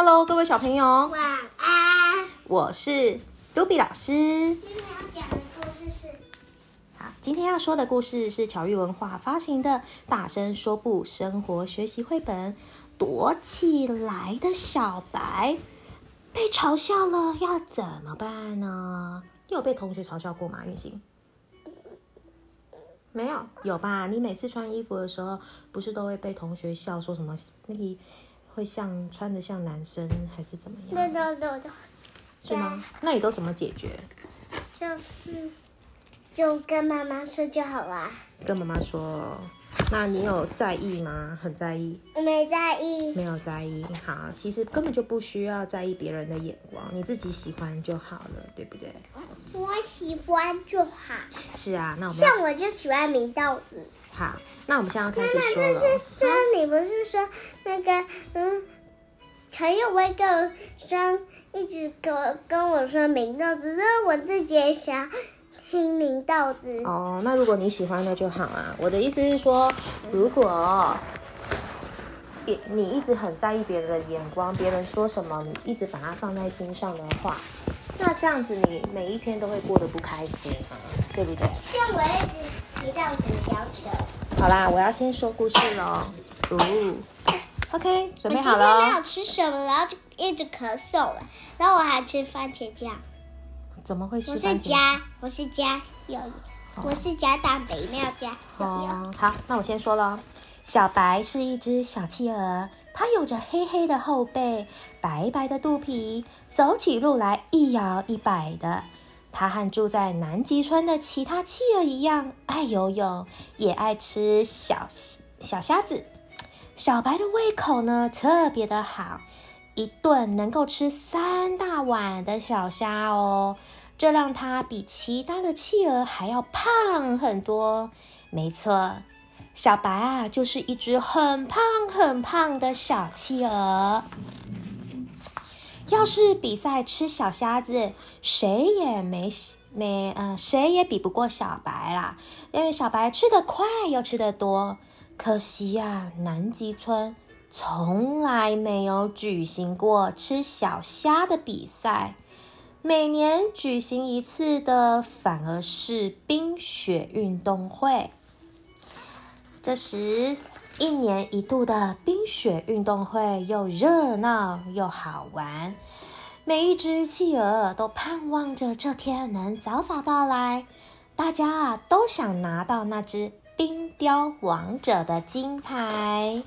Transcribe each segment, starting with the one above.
Hello，各位小朋友，晚安。我是 Ruby 老师。今天要讲的故事是好，今天要说的故事是巧育文化发行的《大声说不生活学习绘本》。躲起来的小白被嘲笑了，要怎么办呢？你有被同学嘲笑过吗？运行？没有，有吧？你每次穿衣服的时候，不是都会被同学笑说什么？那个会像穿的像男生，还是怎么样？对对对对，是吗？那你都怎么解决？就是就跟妈妈说就好啦。跟妈妈说。那你有在意吗？很在意？我没在意。没有在意。好，其实根本就不需要在意别人的眼光，你自己喜欢就好了，对不对？我喜欢就好。是啊，那我们像我就喜欢明道子。好，那我们现在要开始说了。但是，那你不是说那个嗯，陈友威跟说一直跟我跟我说明道子，是我自己也想。听明道子哦，那如果你喜欢那就好啊。我的意思是说，如果别你一直很在意别人的眼光，别人说什么，你一直把它放在心上的话，那这样子你每一天都会过得不开心啊，对不对？像我一直提到你要求。好啦，我要先说故事喽。哦，OK，准备好了。今天没有吃什么，然后就一直咳嗽了，然后我还吃番茄酱。怎么会吃？我是加，我是加有，我是加蛋白，没有加哦，好，那我先说了，小白是一只小企鹅，它有着黑黑的后背，白白的肚皮，走起路来一摇一摆的。它和住在南极村的其他企鹅一样，爱游泳，也爱吃小小虾子。小白的胃口呢，特别的好。一顿能够吃三大碗的小虾哦，这让它比其他的企鹅还要胖很多。没错，小白啊，就是一只很胖很胖的小企鹅。要是比赛吃小虾子，谁也没没嗯，谁也比不过小白啦，因为小白吃得快又吃得多。可惜呀，南极村。从来没有举行过吃小虾的比赛，每年举行一次的反而是冰雪运动会。这时，一年一度的冰雪运动会又热闹又好玩，每一只企鹅都盼望着这天能早早到来。大家啊，都想拿到那只冰雕王者的金牌。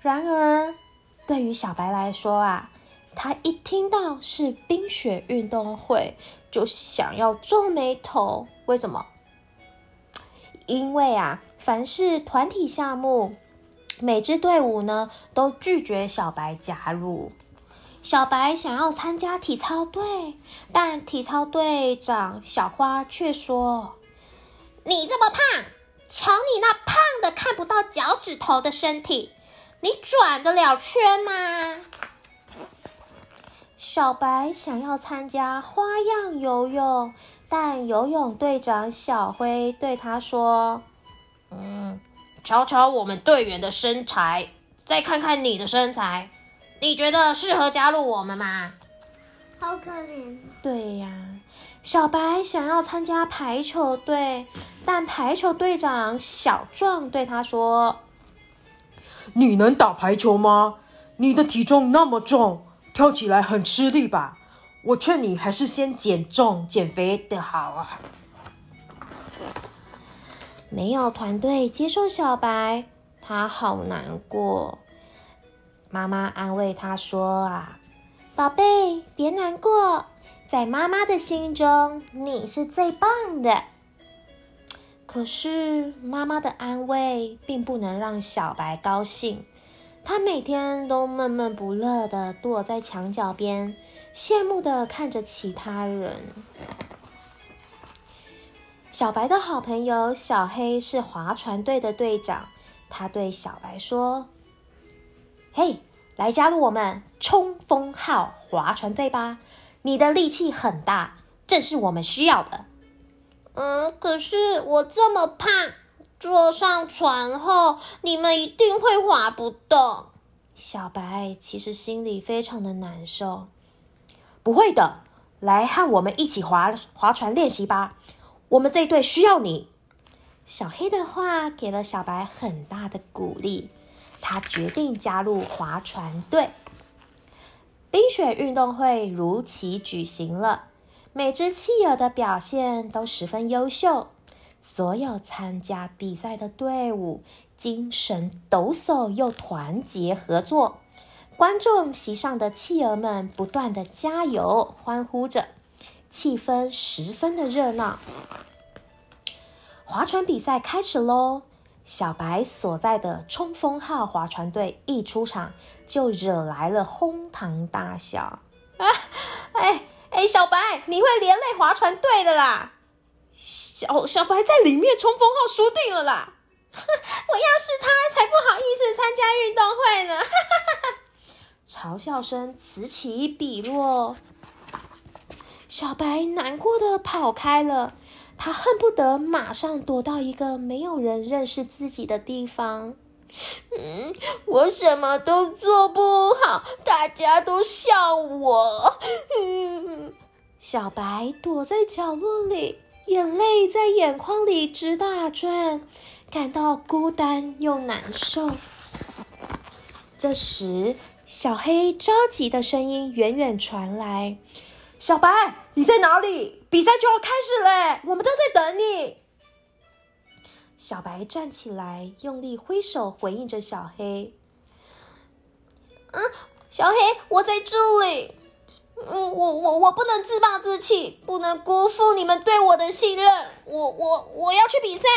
然而，对于小白来说啊，他一听到是冰雪运动会，就想要皱眉头。为什么？因为啊，凡是团体项目，每支队伍呢都拒绝小白加入。小白想要参加体操队，但体操队长小花却说：“你这么胖，瞧你那胖的看不到脚趾头的身体。”你转得了圈吗？小白想要参加花样游泳，但游泳队长小灰对他说：“嗯，瞧瞧我们队员的身材，再看看你的身材，你觉得适合加入我们吗？”好可怜。对呀，小白想要参加排球队，但排球队长小壮对他说。你能打排球吗？你的体重那么重，跳起来很吃力吧？我劝你还是先减重减肥的好啊。没有团队接受小白，他好难过。妈妈安慰他说：“啊，宝贝，别难过，在妈妈的心中，你是最棒的。”可是妈妈的安慰并不能让小白高兴，他每天都闷闷不乐的躲在墙角边，羡慕的看着其他人。小白的好朋友小黑是划船队的队长，他对小白说：“嘿，来加入我们冲锋号划船队吧！你的力气很大，正是我们需要的。”嗯，可是我这么胖，坐上船后你们一定会划不动。小白其实心里非常的难受。不会的，来和我们一起划划船练习吧。我们这一队需要你。小黑的话给了小白很大的鼓励，他决定加入划船队。冰雪运动会如期举行了，每只企鹅的表现都十分优秀，所有参加比赛的队伍精神抖擞又团结合作。观众席上的企鹅们不断的加油欢呼着，气氛十分的热闹。划船比赛开始喽！小白所在的冲锋号划船队一出场，就惹来了哄堂大笑。啊，哎哎，小白，你会连累划船队的啦！小小白在里面冲锋号输定了啦！我要是他，才不好意思参加运动会呢！嘲笑声此起彼落，小白难过的跑开了。他恨不得马上躲到一个没有人认识自己的地方。嗯，我什么都做不好，大家都笑我。嗯，小白躲在角落里，眼泪在眼眶里直打转，感到孤单又难受。这时，小黑着急的声音远远传来：“小白，你在哪里？”比赛就要开始了，我们都在等你。小白站起来，用力挥手回应着小黑。嗯，小黑，我在这里。嗯，我我我不能自暴自弃，不能辜负你们对我的信任。我我我要去比赛。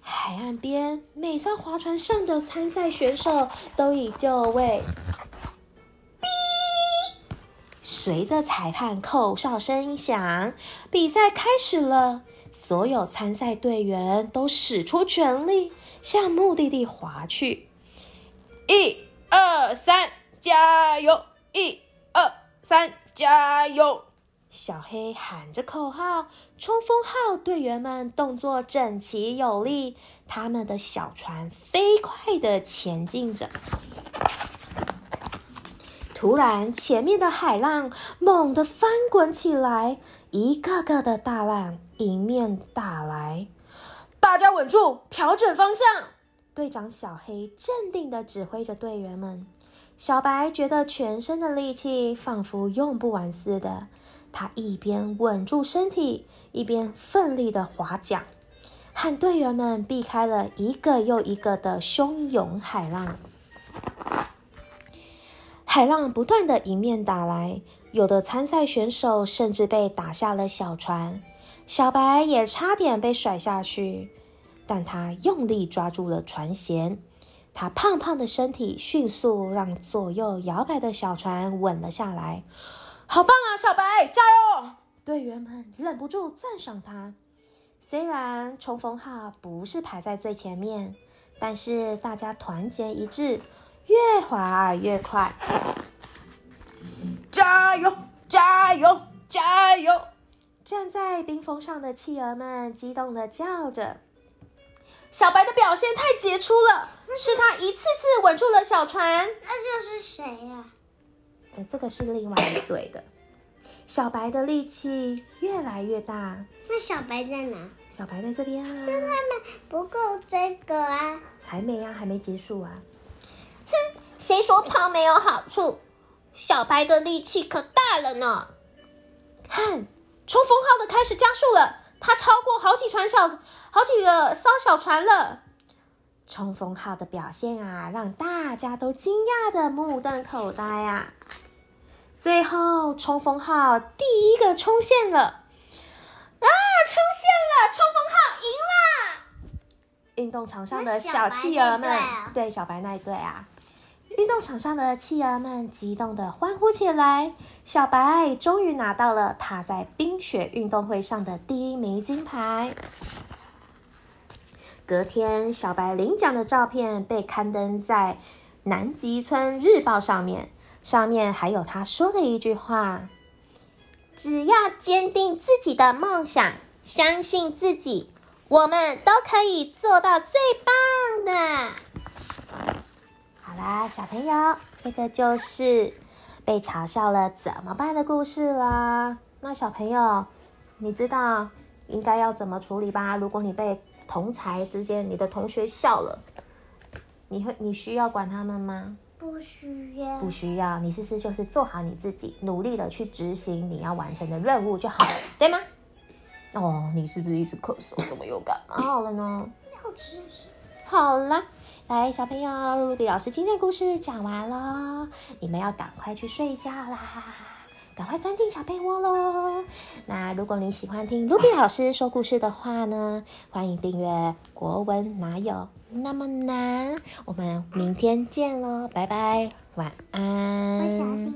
海岸边，每艘划船上的参赛选手都已就位。随着裁判口哨声响，比赛开始了。所有参赛队员都使出全力向目的地划去。一、二、三，加油！一、二、三，加油！小黑喊着口号，冲锋号队员们动作整齐有力，他们的小船飞快的前进着。突然，前面的海浪猛地翻滚起来，一个个的大浪迎面打来。大家稳住，调整方向。队长小黑镇定的指挥着队员们。小白觉得全身的力气仿佛用不完似的，他一边稳住身体，一边奋力的划桨，和队员们避开了一个又一个的汹涌海浪。海浪不断的迎面打来，有的参赛选手甚至被打下了小船，小白也差点被甩下去，但他用力抓住了船舷，他胖胖的身体迅速让左右摇摆的小船稳了下来。好棒啊，小白，加油！队员们忍不住赞赏他。虽然冲锋号不是排在最前面，但是大家团结一致。越滑越快，加油！加油！加油！站在冰峰上的企鹅们激动的叫着。小白的表现太杰出了，是他一次次稳住了小船。那就是谁呀？呃，这个是另外一队的。小白的力气越来越大。那小白在哪？小白在这边啊。那他们不够这个啊？还没啊，还没结束啊。哼，谁说跑没有好处？小白的力气可大了呢。看，冲锋号的开始加速了，它超过好几船小、好几个艘小船了。冲锋号的表现啊，让大家都惊讶的目瞪口呆啊。最后，冲锋号第一个冲线了，啊，冲线了！冲锋号赢了。运动场上的小企鹅们，对小白那一队啊。运动场上的企鹅们激动的欢呼起来，小白终于拿到了他在冰雪运动会上的第一枚金牌。隔天，小白领奖的照片被刊登在南极村日报上面，上面还有他说的一句话：“只要坚定自己的梦想，相信自己，我们都可以做到最棒的。”啦，小朋友，这个就是被嘲笑了怎么办的故事啦。那小朋友，你知道应该要怎么处理吧？如果你被同才之间，你的同学笑了，你会你需要管他们吗？不需要。不需要，你试试就是做好你自己，努力的去执行你要完成的任务就好了，对吗？哦，你是不是一直咳嗽？怎么又感冒了呢？要吃什好啦，来小朋友，露比老师今天故事讲完了，你们要赶快去睡觉啦，赶快钻进小被窝喽。那如果你喜欢听露比老师说故事的话呢，欢迎订阅《国文哪有那么难》。我们明天见喽，拜拜，晚安。